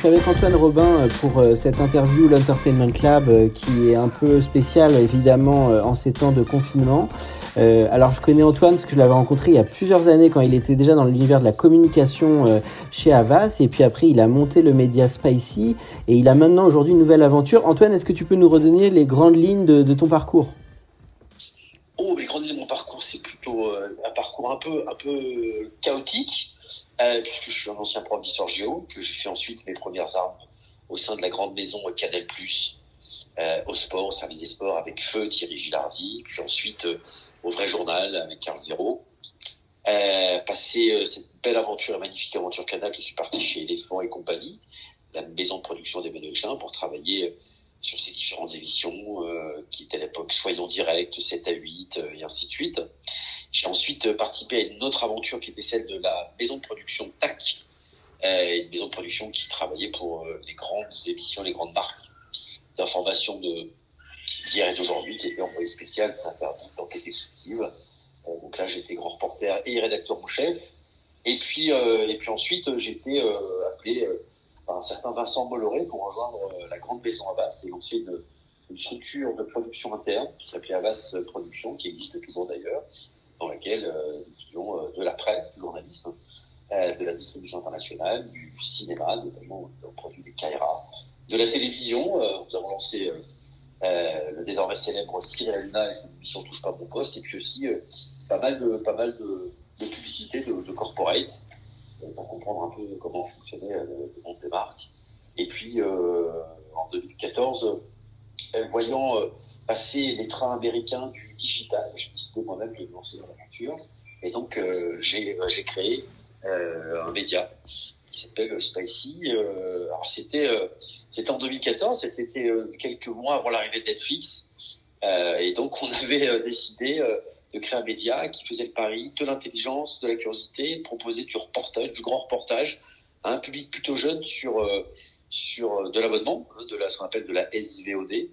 Suis avec Antoine Robin pour euh, cette interview l'Entertainment Club euh, qui est un peu spéciale évidemment euh, en ces temps de confinement. Euh, alors je connais Antoine parce que je l'avais rencontré il y a plusieurs années quand il était déjà dans l'univers de la communication euh, chez Havas et puis après il a monté le média Spicy et il a maintenant aujourd'hui une nouvelle aventure. Antoine, est-ce que tu peux nous redonner les grandes lignes de, ton parcours? Oh, les grandes lignes de mon parcours, c'est plutôt euh, un parcours un peu, un peu chaotique, euh, puisque je suis un ancien prof d'histoire géo, que j'ai fait ensuite mes premières armes au sein de la grande maison Canal+, euh, au sport, au service des sports, avec Feu, Thierry Gilardi, puis ensuite euh, au vrai journal avec Carl Zéro. Euh, passé cette belle aventure, magnifique aventure Canal, je suis parti chez Elephant et compagnie, la maison de production d'Emmanuel Klein, pour travailler sur ces différentes émissions euh, qui étaient à l'époque Soyons Direct, 7 à 8 euh, et ainsi de suite. J'ai ensuite euh, participé à une autre aventure qui était celle de la maison de production TAC, euh, une maison de production qui travaillait pour les grandes émissions, les grandes marques d'information de d'hier et d'aujourd'hui, qui était envoyé spécial, interdit d'enquête exclusive. Donc là, j'étais grand reporter et rédacteur en chef. Et puis, et puis ensuite, euh, appelé un certain Vincent Bolloré pour rejoindre euh, la grande maison Havas et lancer une, structure de production interne qui s'appelait Havas Production, qui existe toujours d'ailleurs, dans laquelle euh, nous faisions euh, de la presse, du journalisme, euh, de la distribution internationale, du cinéma, notamment on produit des Kaira, de la télévision. euh, nous avons lancé euh, euh, le désormais célèbre Cyril Hanouna et son émission Touche pas mon poste, et puis aussi euh, pas mal de pas mal de, corporate euh, pour comprendre un peu comment fonctionnait euh, le monde des marques. Et puis euh, en 2014, euh, voyant passer les trains américains du digital, j'ai décidé moi-même de me lancer dans l'aventure, et donc j'ai j'ai créé un média qui s'appelle Spicy. Euh, alors c'était euh, c'était en 2014, c'était quelques mois avant l'arrivée de Netflix, et donc on avait décidé de créer un média qui faisait le pari de l'intelligence, de la curiosité, de proposer du reportage, du grand reportage à un public plutôt jeune sur euh, sur euh, de l'abonnement, hein, de la ce qu'on appelle de la SVOD.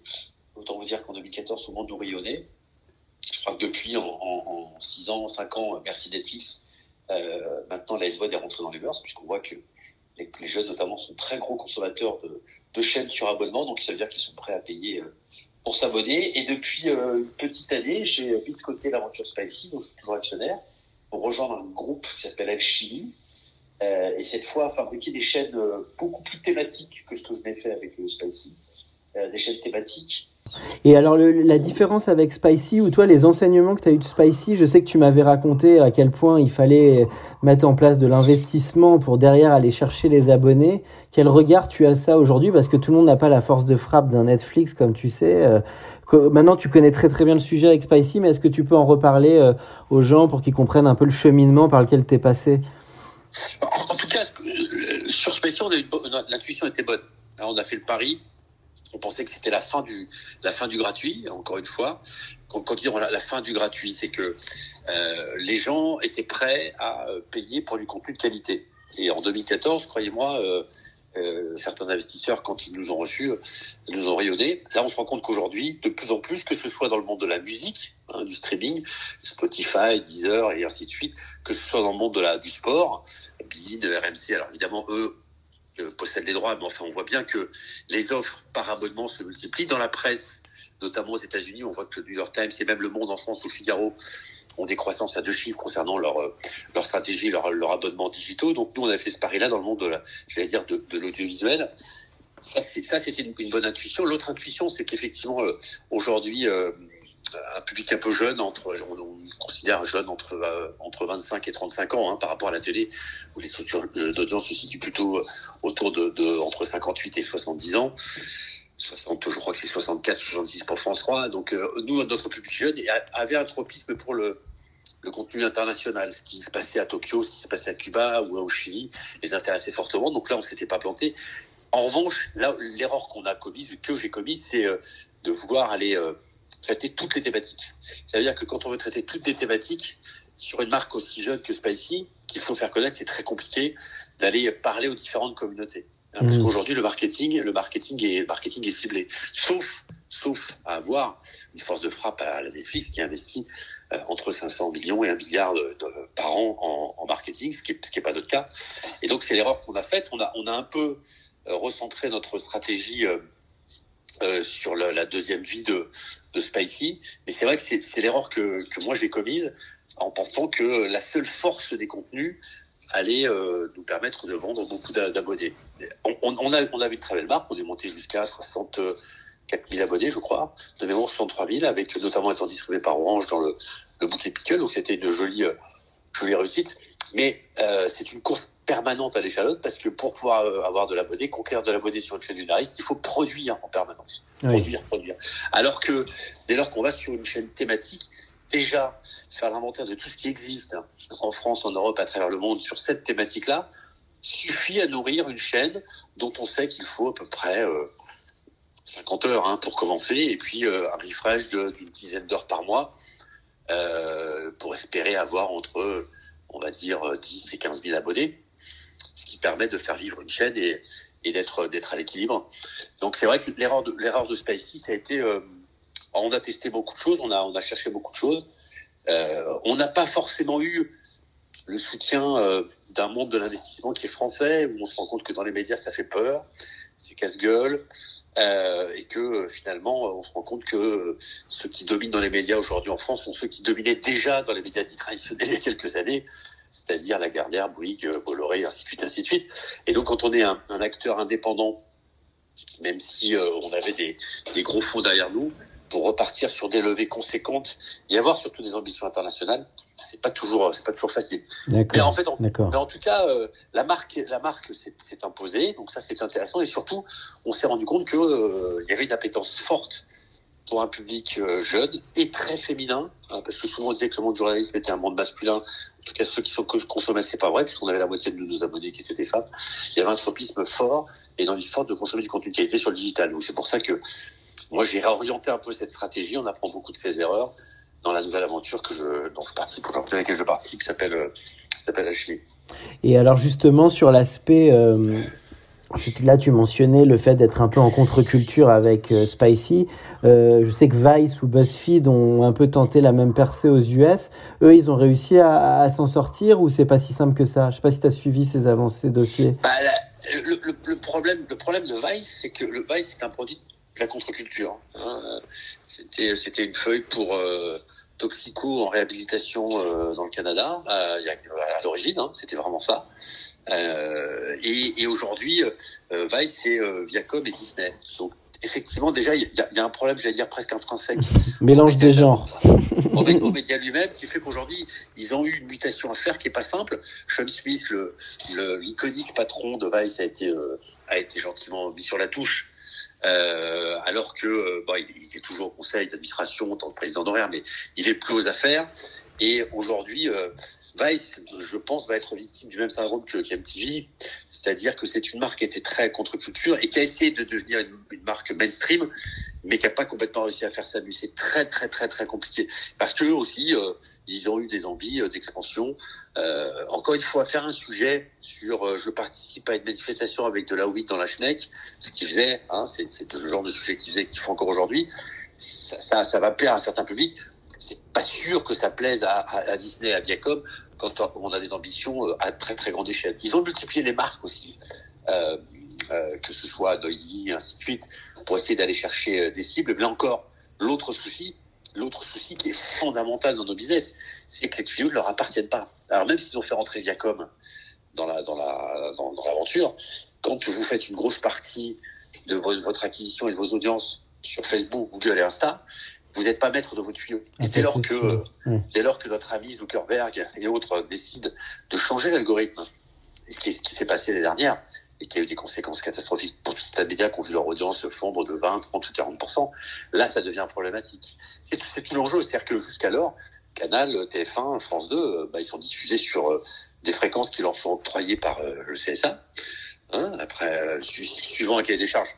Autant vous dire qu'en 2014 tout le monde nous rayonnait. Je crois que depuis en, en, en 6 ans, 5 ans, merci Netflix, euh, maintenant la SVOD est rentrée dans les mœurs puisqu'on voit que les, jeunes notamment sont très gros consommateurs de, de chaînes sur abonnement, donc ça veut dire qu'ils sont prêts à payer euh, pour s'abonner. Et depuis euh, une petite année, j'ai vite coté l'aventure Spicy, donc je suis toujours actionnaire, pour rejoindre un groupe qui s'appelle Alchimie, euh, et cette fois fabriquer des chaînes euh, beaucoup plus thématiques que ce que je n'ai fait avec euh, Spicy, des chaînes thématiques. Et alors la différence avec Spicy ou toi les enseignements que tu as eu de Spicy, je sais que tu m'avais raconté à quel point il fallait mettre en place de l'investissement pour derrière aller chercher les abonnés. Quel regard tu as ça aujourd'hui? Parce que tout le monde n'a pas la force de frappe d'un Netflix comme tu sais. Euh, Maintenant, tu connais très très bien le sujet avec Spicy, mais est-ce que tu peux en reparler euh, aux gens pour qu'ils comprennent un peu le cheminement par lequel tu es passé? En, tout cas, sur Spicy, l'intuition était bonne. On a fait le pari. On pensait que c'était la fin du la fin du gratuit. Encore une fois, quand, quand dit la, la fin du gratuit, c'est que euh, les gens étaient prêts à euh, payer pour du contenu de qualité. Et en 2014, croyez-moi, euh, euh, certains investisseurs, quand ils nous ont reçus, euh, nous ont rayonné. Là, on se rend compte qu'aujourd'hui, de plus en plus, que ce soit dans le monde de la musique, hein, du streaming, Spotify, Deezer et ainsi de suite, que ce soit dans le monde de la du sport, BIN, RMC, alors évidemment, eux possèdent les droits, mais enfin, on voit bien que les offres par abonnement se multiplient. Dans la presse, notamment aux États-Unis, on voit que le New York Times et même Le Monde en France ou le Figaro ont des croissances à deux chiffres concernant leur, euh, leur stratégie, leur, leur abonnement digitaux. Donc nous, on a fait ce pari-là dans le monde de l'audiovisuel. Ça, c'était une, une bonne intuition. L'autre intuition, c'est qu'effectivement, euh, aujourd'hui, euh, un public un peu jeune, entre, on, considère jeune entre, euh, entre 25 et 35 ans hein, par rapport à la télé, où les structures d'audience se situent plutôt autour de, de, entre 58 et 70 ans. 60, je crois que c'est 64, 66 pour France 3. Donc nous, notre public jeune avait un tropisme pour le, le contenu international, ce qui se passait à Tokyo, ce qui se passait à Cuba ou au Chili, les intéressait fortement. Donc là, on s'était pas planté. En revanche, là, l'erreur qu'on a commise, que j'ai commise, c'est euh, de vouloir aller euh, traiter toutes les thématiques. Ça veut dire que quand on veut traiter toutes les thématiques sur une marque aussi jeune que Spicy, qu'il faut faire connaître, c'est très compliqué d'aller parler aux différentes communautés. Hein, parce mmh. qu'aujourd'hui, le marketing, le marketing est, le marketing est ciblé. Sauf sauf à avoir une force de frappe à la Netflix qui investit euh, entre 500 millions et 1 milliard de, par an en, en, marketing, ce qui n'est pas notre cas. Et donc c'est l'erreur qu'on a faite. On a, on a un peu euh, recentré notre stratégie euh, euh sur la, la, deuxième vie de, de Spicy, mais c'est vrai que c'est l'erreur que, que moi j'ai commise en pensant que la seule force des contenus allait euh, nous permettre de vendre beaucoup d'abonnés. On, on, a, on avait une très belle marque, on est monté jusqu'à 60 4000 abonnés, je crois, de mémoire 63 000, avec notamment étant distribué par Orange dans le, le bouquet Pickle, donc c'était une jolie, euh, jolie réussite. Mais euh, c'est une course permanente à l'échalote parce que pour pouvoir euh, avoir de l'abonné, conquérir de l'abonné sur une chaîne généraliste, il faut produire en permanence. Produire, produire. Alors que dès lors qu'on va sur une chaîne thématique, déjà faire l'inventaire de tout ce qui existe en France, en Europe, à travers le monde sur cette thématique-là, suffit à nourrir une chaîne dont on sait qu'il faut à peu près 50 heures hein, pour commencer, et puis euh, un refresh d'une dizaine d'heures par mois euh, pour espérer avoir entre, on va dire, 10 et 15 000 abonnés, ce qui permet de faire vivre une chaîne et, et d'être d'être à l'équilibre. Donc c'est vrai que l'erreur de l'erreur de ça a été, euh, on a testé beaucoup de choses, on a on a cherché beaucoup de choses. Euh, on n'a pas forcément eu le soutien euh, d'un monde de l'investissement qui est français, où on se rend compte que dans les médias ça fait peur, c'est casse-gueule. Euh, et que euh, finalement on se rend compte que euh, ceux qui dominent dans les médias aujourd'hui en France sont ceux qui dominaient déjà dans les médias dits traditionnels il y a quelques années, c'est-à-dire Lagardère, Bouygues, Bolloré, ainsi de suite, ainsi de suite. Et donc quand on est un, un acteur indépendant, même si on avait des, des gros fonds derrière nous, pour repartir sur des levées conséquentes et avoir surtout des ambitions internationales, c'est pas toujours c'est pas toujours facile. Mais en fait, mais en tout cas, euh, la marque la marque s'est imposée, donc ça c'est intéressant et surtout on s'est rendu compte que euh, il y avait une appétence forte pour un public euh, jeune et très féminin, hein, parce que souvent on disait que le monde du journalisme était un monde masculin. En tout cas, ceux qui sont que consommaient, c'est pas vrai, puisqu'on avait la moitié de nos abonnés qui étaient des femmes. Il y avait un tropisme fort et une envie forte de consommer du contenu de qualité sur le digital. Donc c'est pour ça que moi j'ai réorienté un peu cette stratégie. On apprend beaucoup de ses erreurs dans la nouvelle aventure que je, dont je participe, à laquelle je participe, qui s'appelle, euh, s'appelle. Et alors justement sur l'aspect, euh, là tu mentionnais le fait d'être un peu en contre-culture avec euh, Spicy. Euh, je sais que Vice ou BuzzFeed ont un peu tenté la même percée aux US. Eux, ils ont réussi à, à s'en sortir ou c'est pas si simple que ça? Je sais pas si tu as suivi ces avancées dossiers. Bah, le, le, le, problème, le problème de Vice, c'est que le Vice c'est un produit la contre-culture. Hein. C'était c'était une feuille pour euh, toxico en réhabilitation euh, dans le Canada à, à l'origine. Hein, c'était vraiment ça. Euh, et, et aujourd'hui, euh, Vice c'est euh, Viacom et Disney. Effectivement, déjà, il y, y, a un problème, j'allais dire presque intrinsèque. Mélange des genres. au, au média lui-même, qui fait qu'aujourd'hui, ils ont eu une mutation à faire qui est pas simple. Sean Smith, le l'iconique patron de Vice, a été a été gentiment mis sur la touche euh, alors que euh, bon, il, il, est toujours au conseil d'administration en tant que président d'horaire, mais il est plus aux affaires. Et aujourd'hui, euh, Vice, je pense, va être victime du même syndrome que qu'MTV, c'est-à-dire que c'est une marque qui était très contre-culture et qui a essayé de devenir une, marque mainstream, mais qui n'a pas complètement réussi à faire ça. Mais c'est très, très, très, très compliqué parce que aussi, euh, ils ont eu des envies euh, d'expansion. Euh, encore une fois, faire un sujet sur je participe à une manifestation avec de la weed dans la Schneck, ce qu'ils faisaient, hein, c'est le genre de sujet qu'ils faisaient, qu'ils font encore aujourd'hui. Ça, va plaire à un certain public c'est pas sûr que ça plaise à, à, à, Disney, à Viacom, quand on a des ambitions euh, à très très grande échelle. Ils ont multiplié les marques aussi, euh, euh, que ce soit Noisy, ainsi de suite, pour essayer d'aller chercher des cibles. Mais encore, l'autre souci, l'autre souci qui est fondamental dans nos business, c'est que les tuyaux ne leur appartiennent pas. Alors même s'ils ont fait rentrer Viacom dans la dans la dans, dans l'aventure, quand vous faites une grosse partie de votre acquisition et de vos audiences sur Facebook, Google et Insta, vous n'êtes pas maître de vos tuyaux. Ah, et dès lors, que, dès lors que notre ami Zuckerberg et autres décident de changer l'algorithme, ce qui, s'est passé l'année dernière, et qui a eu des conséquences catastrophiques pour toutes les médias qui ont vu leur audience fondre de 20, 30 ou 40% là, ça devient problématique. C'est tout, tout l'enjeu. C'est-à-dire que jusqu'alors, Canal, TF1, France 2, bah, ils sont diffusés sur euh, des fréquences qui leur sont octroyées par euh, le CSA. Hein, après, euh, suivant un cahier des charges.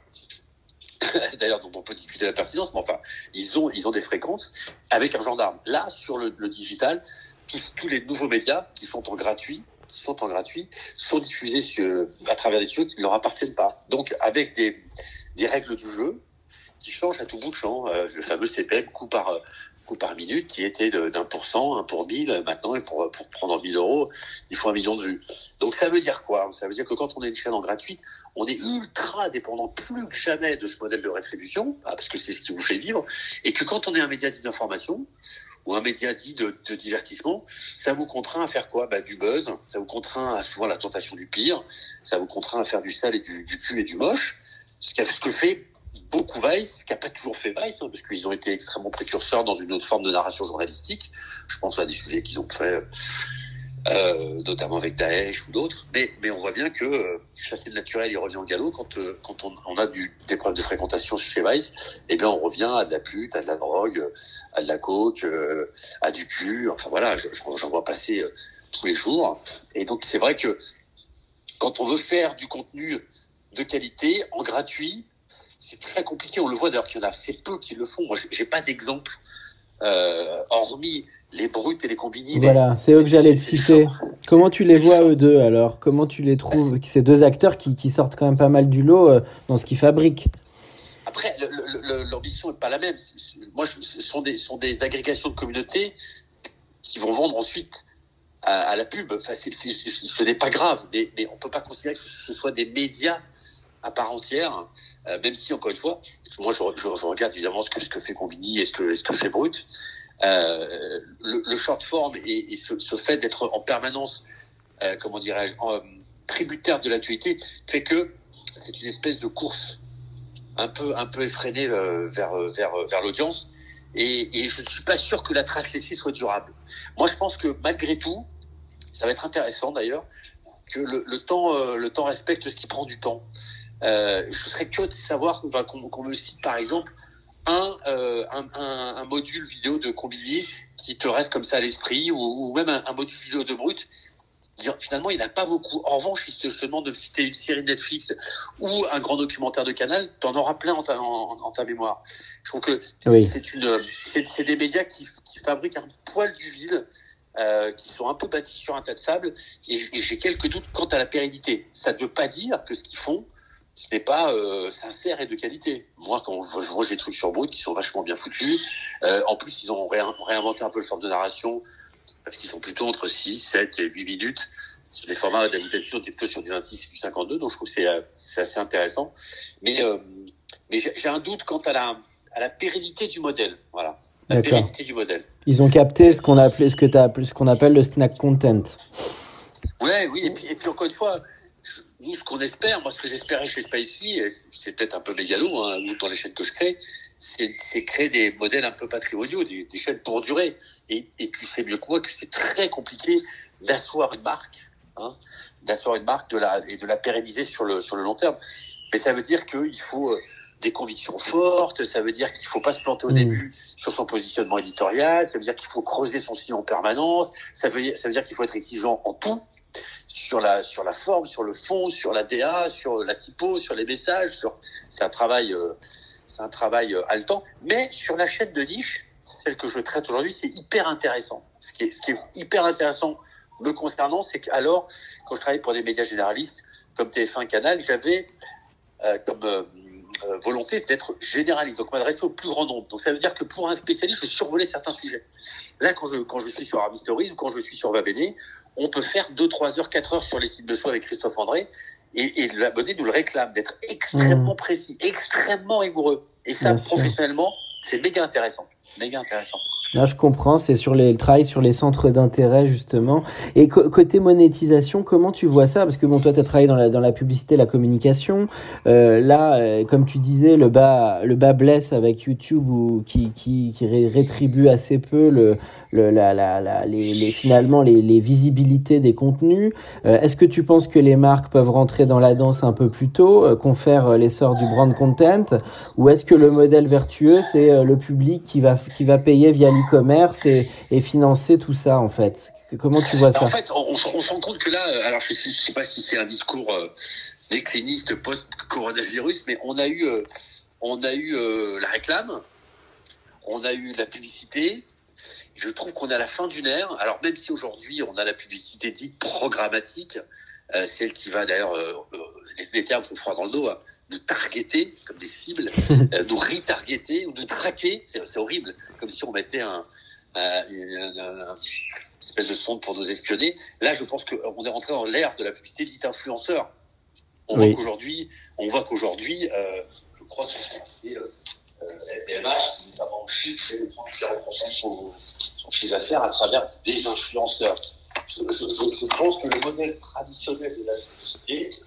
D'ailleurs, dont on peut discuter la pertinence, mais enfin, ils ont, ils ont des fréquences avec un gendarme. Là, sur le, digital, tous, les nouveaux médias qui sont en gratuit, qui sont en sont diffusés à travers des tuyaux qui ne leur appartiennent pas. Donc, avec des, règles du jeu qui changent à tout bout de champ. Euh, le fameux CPM, coût par, par minute, qui était d'un pour cent, un pour mille. Maintenant, et pour, pour prendre 1000 euros, il faut un million de vues. Donc, ça veut dire quoi? Ça veut dire que quand on est une chaîne en gratuite, on est ultra dépendant plus que jamais de ce modèle de rétribution, ah, parce que c'est ce qui vous fait vivre, et que quand on est un média d'information, ou un média dit de, divertissement, ça vous contraint à faire quoi? Bah, Du buzz, ça vous contraint à souvent la tentation du pire, ça vous contraint à faire du sale et du, du cul et du moche, ce que fait beaucoup Vice, ce qui n'a pas toujours fait Vice, hein, parce qu'ils ont été extrêmement précurseurs dans une autre forme de narration journalistique. Je pense à des sujets qu'ils ont fait, euh, notamment avec Daesh ou d'autres. Mais, mais on voit bien que euh, chasser le naturel, il revient au galop quand, euh, quand on, on, a du, des preuves de fréquentation chez Vice. Eh bien, on revient à de la pute, à de la drogue, à de la coke, euh, à du cul. Enfin voilà, j'en vois passer euh, tous les jours. Et donc, c'est vrai que quand on veut faire du contenu de qualité en gratuit, c'est très compliqué. On le voit d'ailleurs qu'il y en a assez peu qui le font. Moi, j'ai pas d'exemple, euh, hormis les brutes et les combinés. Voilà, c'est eux que j'allais te citer. Comment tu les vois eux deux alors? Comment tu les trouves? Ces deux acteurs qui, qui, sortent quand même pas mal du lot euh, dans ce qu'ils fabriquent. Après, l'ambition n'est pas la même. Moi, ce sont des, sont des agrégations de communautés qui vont vendre ensuite à, à la pub. Enfin, c ce n'est pas grave, mais, mais on peut pas considérer que ce soit des médias à part entière, euh, même si encore une fois, moi je, je, je, regarde évidemment ce que ce que fait Combini et ce que ce que fait Brut. Euh, le, le, short form et, et ce, ce, fait d'être en permanence, euh, comment dirais-je, tributaire de l'actualité, fait que c'est une espèce de course un peu un peu effrénée euh, vers vers vers l'audience. Et, et, je ne suis pas sûr que la trace laissée soit durable. Moi, je pense que malgré tout, ça va être intéressant d'ailleurs que le, le temps euh, le temps respecte ce qui prend du temps. Euh, je serais curieux de savoir qu'on qu me cite par exemple un, euh, un, un, un, module vidéo de Combini qui te reste comme ça à l'esprit ou, ou, même un, module vidéo de Brut. Finalement, il n'y en a pas beaucoup. En revanche, si je te demande de citer une série Netflix ou un grand documentaire de Canal, tu en auras plein en ta, en, en ta, mémoire. Je trouve que oui. c'est des médias qui, qui fabriquent un poil du vide. Euh, qui sont un peu bâtis sur un tas de sable, et, et j'ai quelques doutes quant à la pérennité. Ça ne veut pas dire que ce qu'ils font, ce n'est pas euh, sincère et de qualité. Moi, quand je vois des trucs sur Brut qui sont vachement bien foutus, euh, en plus, ils ont réinventé un peu le forme de narration, parce qu'ils sont plutôt entre 6, 7 et 8 minutes. Sur les formats d'habitation, on est plutôt sur du 26 et du 52, donc je trouve que c'est euh, assez intéressant. Mais, euh, mais j'ai un doute quant à la, à la pérennité du modèle. Voilà. La pérennité du modèle. Ils ont capté ce qu'on appelé, ce que as appelé, ce qu'on appelle le snack content. Ouais, oui, et puis, et puis encore une fois, ce qu'on espère, moi, ce que j'espérais chez Spicy, c'est peut-être un peu mégalo, hein, dans les chaînes que je crée, c'est créer des modèles un peu patrimoniaux, des, des chaînes pour durer. Et, et tu sais mieux que moi que c'est très compliqué d'asseoir une marque, hein, d'asseoir une marque de la, et de la pérenniser sur le, sur le long terme. Mais ça veut dire qu'il faut euh, des convictions fortes, ça veut dire qu'il faut pas se planter au mmh. début sur son positionnement éditorial, ça veut dire qu'il faut creuser son sillon en permanence, ça veut, ça veut dire qu'il faut être exigeant en tout, sur la sur la forme, sur le fond, sur la DA, sur la typo, sur les messages. Sur c'est un travail euh, c'est un travail euh, haletant. Mais sur la chaîne de niche, celle que je traite aujourd'hui, c'est hyper intéressant. Ce qui est ce qui est hyper intéressant me concernant, c'est qu'alors quand je travaillais pour des médias généralistes comme TF1 Canal, j'avais euh, comme euh, volonté d'être généraliste, donc m'adresser au plus grand nombre. Donc ça veut dire que pour un spécialiste, je survoler certains sujets. Là, quand je, quand je suis sur Army Stories ou quand je suis sur Vabéné, on peut faire 2, 3 heures, 4 heures sur les sites de soi avec Christophe André et, et l'abonné nous le réclame d'être extrêmement mmh. précis, extrêmement rigoureux. Et ça, professionnellement, c'est méga intéressant. Méga intéressant. Là, je comprends, c'est sur les, le travail sur les centres d'intérêt, justement. Et côté monétisation, comment tu vois ça? Parce que bon, toi, tu as travaillé dans la, dans la publicité, la communication. Euh, là, euh, comme tu disais, le bas, le bas blesse avec YouTube ou, qui, qui, qui rétribue assez peu le, le, la, la, la, les, les, finalement les, les, visibilités des contenus. Euh, est-ce que tu penses que les marques peuvent rentrer dans la danse un peu plus tôt, euh, confère euh, l'essor du brand content? Ou est-ce que le modèle vertueux, c'est le public qui va, qui va payer via l'e-commerce et, et financer tout ça en fait Comment tu vois ça En fait, on, on, se rend compte que là, alors je ne sais pas si c'est un discours décliniste post-coronavirus, mais on a eu, on a eu la réclame, on a eu la publicité, je trouve qu'on est à la fin d'une ère. Alors même si aujourd'hui on a la publicité dite programmatique, euh, celle qui va d'ailleurs, euh, euh les, termes font froid dans le dos, hein, nous targeter comme des cibles, euh, nous retargeter ou nous traquer, c'est horrible, comme si on mettait un, une, espèce de sonde pour nous espionner. Là, je pense qu'on est rentré dans l'ère de la publicité dite influenceur. On voit qu'aujourd'hui, on voit qu'aujourd'hui, je crois que c'est LVMH qui notamment chiffre et prend 40% de son, son chiffre d'affaires à travers des influenceurs. Je, je, je, pense que le modèle traditionnel de la publicité euh,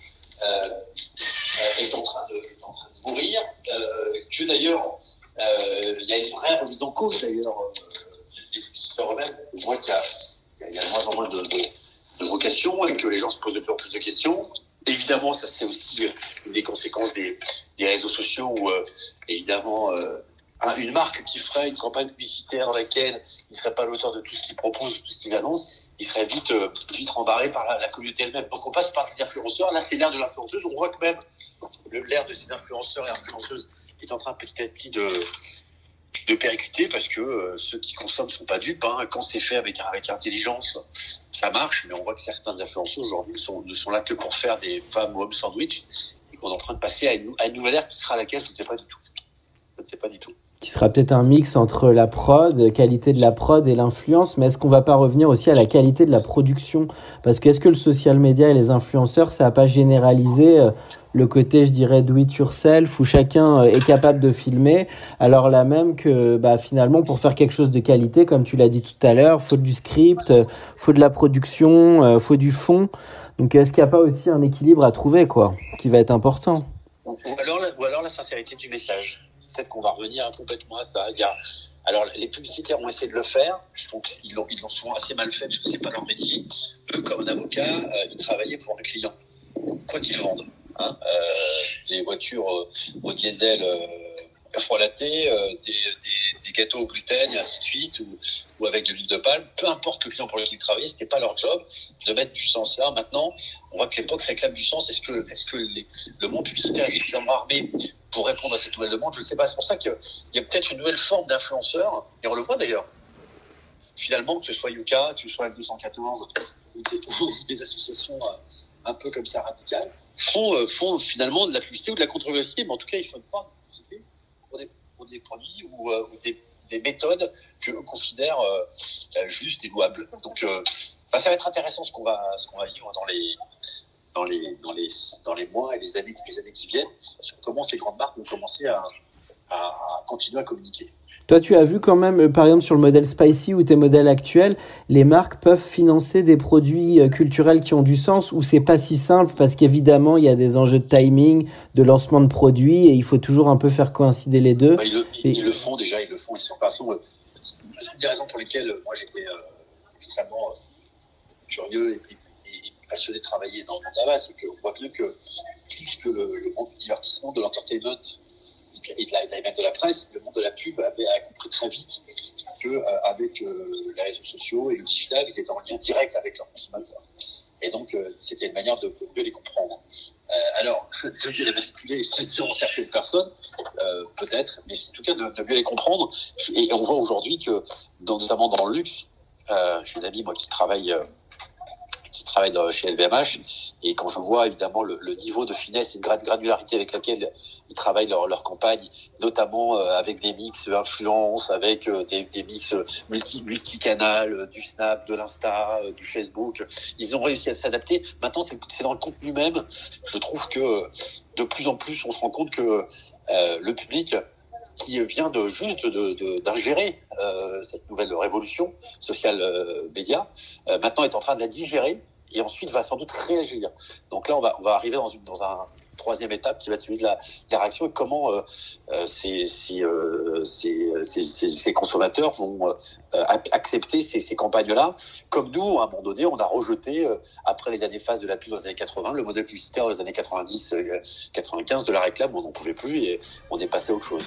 est, en train de, est en train de mourir, euh, que d'ailleurs euh, il y a une vraie remise en cause d'ailleurs des publicitaires eux-mêmes. Voit qu'il y, a, de moins en moins de, vocations et que les gens se posent de plus en plus de questions. Évidemment, ça c'est aussi une des conséquences des, réseaux sociaux où euh, évidemment euh, une marque qui ferait une campagne publicitaire dans laquelle il ne serait pas l'auteur de tout ce qu'il propose, tout ce qu'il annonce, il serait vite euh, vite rembarré par la, communauté elle-même. Donc on passe par des influenceurs. Là, c'est l'ère de l'influenceuse. On voit que même l'ère de ces influenceurs et influeeuses est en train petit à petit de de percuter parce que euh, ceux qui consomment sont pas dupes. Hein. Quand c'est fait avec avec intelligence, ça marche. Mais on voit que certains influenceurs aujourd'hui ne sont là que pour faire des femmes ou hommes sandwich et qu'on est en train de passer à une, à une nouvelle ère qui sera laquelle je ne sais pas du tout. Je ne sais pas du tout qui sera peut-être un mix entre la prod, qualité de la prod et l'influence, mais est-ce qu'on va pas revenir aussi à la qualité de la production? Parce que est-ce que le social media et les influenceurs, ça n'a pas généralisé euh, le côté, je dirais, do it yourself, où chacun euh, est capable de filmer, alors là même que bah, finalement, pour faire quelque chose de qualité, comme tu l'as dit tout à l'heure, faut du script, euh, faut de la production, faut du fond. Donc est-ce qu'il n'y a pas aussi un équilibre à trouver, quoi, qui va être important? Ou alors, ou alors la sincérité du message peut-être qu'on va revenir complètement à ça. Alors, les publicitaires ont essayé de le faire. Je trouve qu'ils l'ont, ils l'ont souvent assez mal fait parce que c'est pas leur métier. Eux, comme un avocat, euh, ils travaillaient pour un client, quoi qu'ils vendent. Hein, euh, des voitures euh, au diesel euh, frelaté, des, des, des, gâteaux au gluten et ainsi de suite, ou, ou avec de l'huile de palme. Peu importe le client pour lequel ils travaillaient, c'était pas leur job de mettre du sens là. Maintenant, on voit que l'époque réclame du sens. Est-ce que, est-ce que les, le monde publicitaire est suffisamment armé pour répondre à cette nouvelle demande? Je ne sais pas. C'est pour ça qu'il y a peut-être une nouvelle forme d'influenceur, et on le voit d'ailleurs. Finalement, que ce soit Yuka, que ce soit L214, ou des, associations euh, un peu comme ça radicales, font, euh, font finalement de la publicité ou de la controversie, mais en tout cas, ils font une forme de pour des, des produits ou, euh, des, des, méthodes que considèrent euh, justes et louables. Donc, euh, bah, ça va être intéressant ce qu'on va, ce qu'on va vivre dans les, dans les, dans les, dans les mois et les années, les années qui viennent, sur comment ces grandes marques vont commencer à, à continuer à communiquer. Toi, tu as vu quand même, euh, par exemple, sur le modèle Spicy ou tes modèles actuels, les marques peuvent financer des produits euh, culturels qui ont du sens ou c'est pas si simple parce qu'évidemment, il y a des enjeux de timing, de lancement de produits et il faut toujours un peu faire coïncider les deux. Bah, ils, le, ils, et... ils, le, font déjà, ils le font. Ils sont, façon, euh, une des raisons pour lesquelles euh, moi j'étais euh, extrêmement euh, curieux et, puis, passionné de travailler dans, dans Davas, c'est qu'on voit bien que que le, le monde du divertissement, de l'entertainment, et de même de la presse, le monde de la pub avait a compris très vite que euh, avec euh, les réseaux sociaux et le digital, ils étaient en lien direct avec leurs consommateurs. Et donc, euh, c'était une manière de, mieux les comprendre. Alors, de mieux les manipuler, sur certaines personnes, peut-être, mais en tout cas de, mieux les comprendre. Et on voit aujourd'hui que, notamment dans le luxe, j'ai une amie moi qui travaille qui travaillent chez LVMH. Et quand je vois évidemment le, le niveau de finesse et de granularité avec laquelle ils travaillent leur, leur campagne, notamment euh, avec des mix influence, avec euh, des, des mix multi, multicanal, euh, du Snap, de l'Insta, du Facebook, ils ont réussi à s'adapter. Maintenant, c'est dans le contenu même. Je trouve que de plus en plus, on se rend compte que le public qui vient de juste d'ingérer cette nouvelle révolution sociale média, maintenant est en train de la digérer et ensuite va sans doute réagir. Donc là, on va, on va arriver dans, une, dans un troisième étape qui va être celui de la, la réaction et comment euh, euh ces, ces, euh, ces, ces, consommateurs vont euh, accepter ces, campagnes-là. Comme nous, à un moment donné, on a rejeté, après les années phases de la pub dans les années 80, le modèle publicitaire dans les années 90, 95 de la réclame, on n'en pouvait plus et on est passé à autre chose.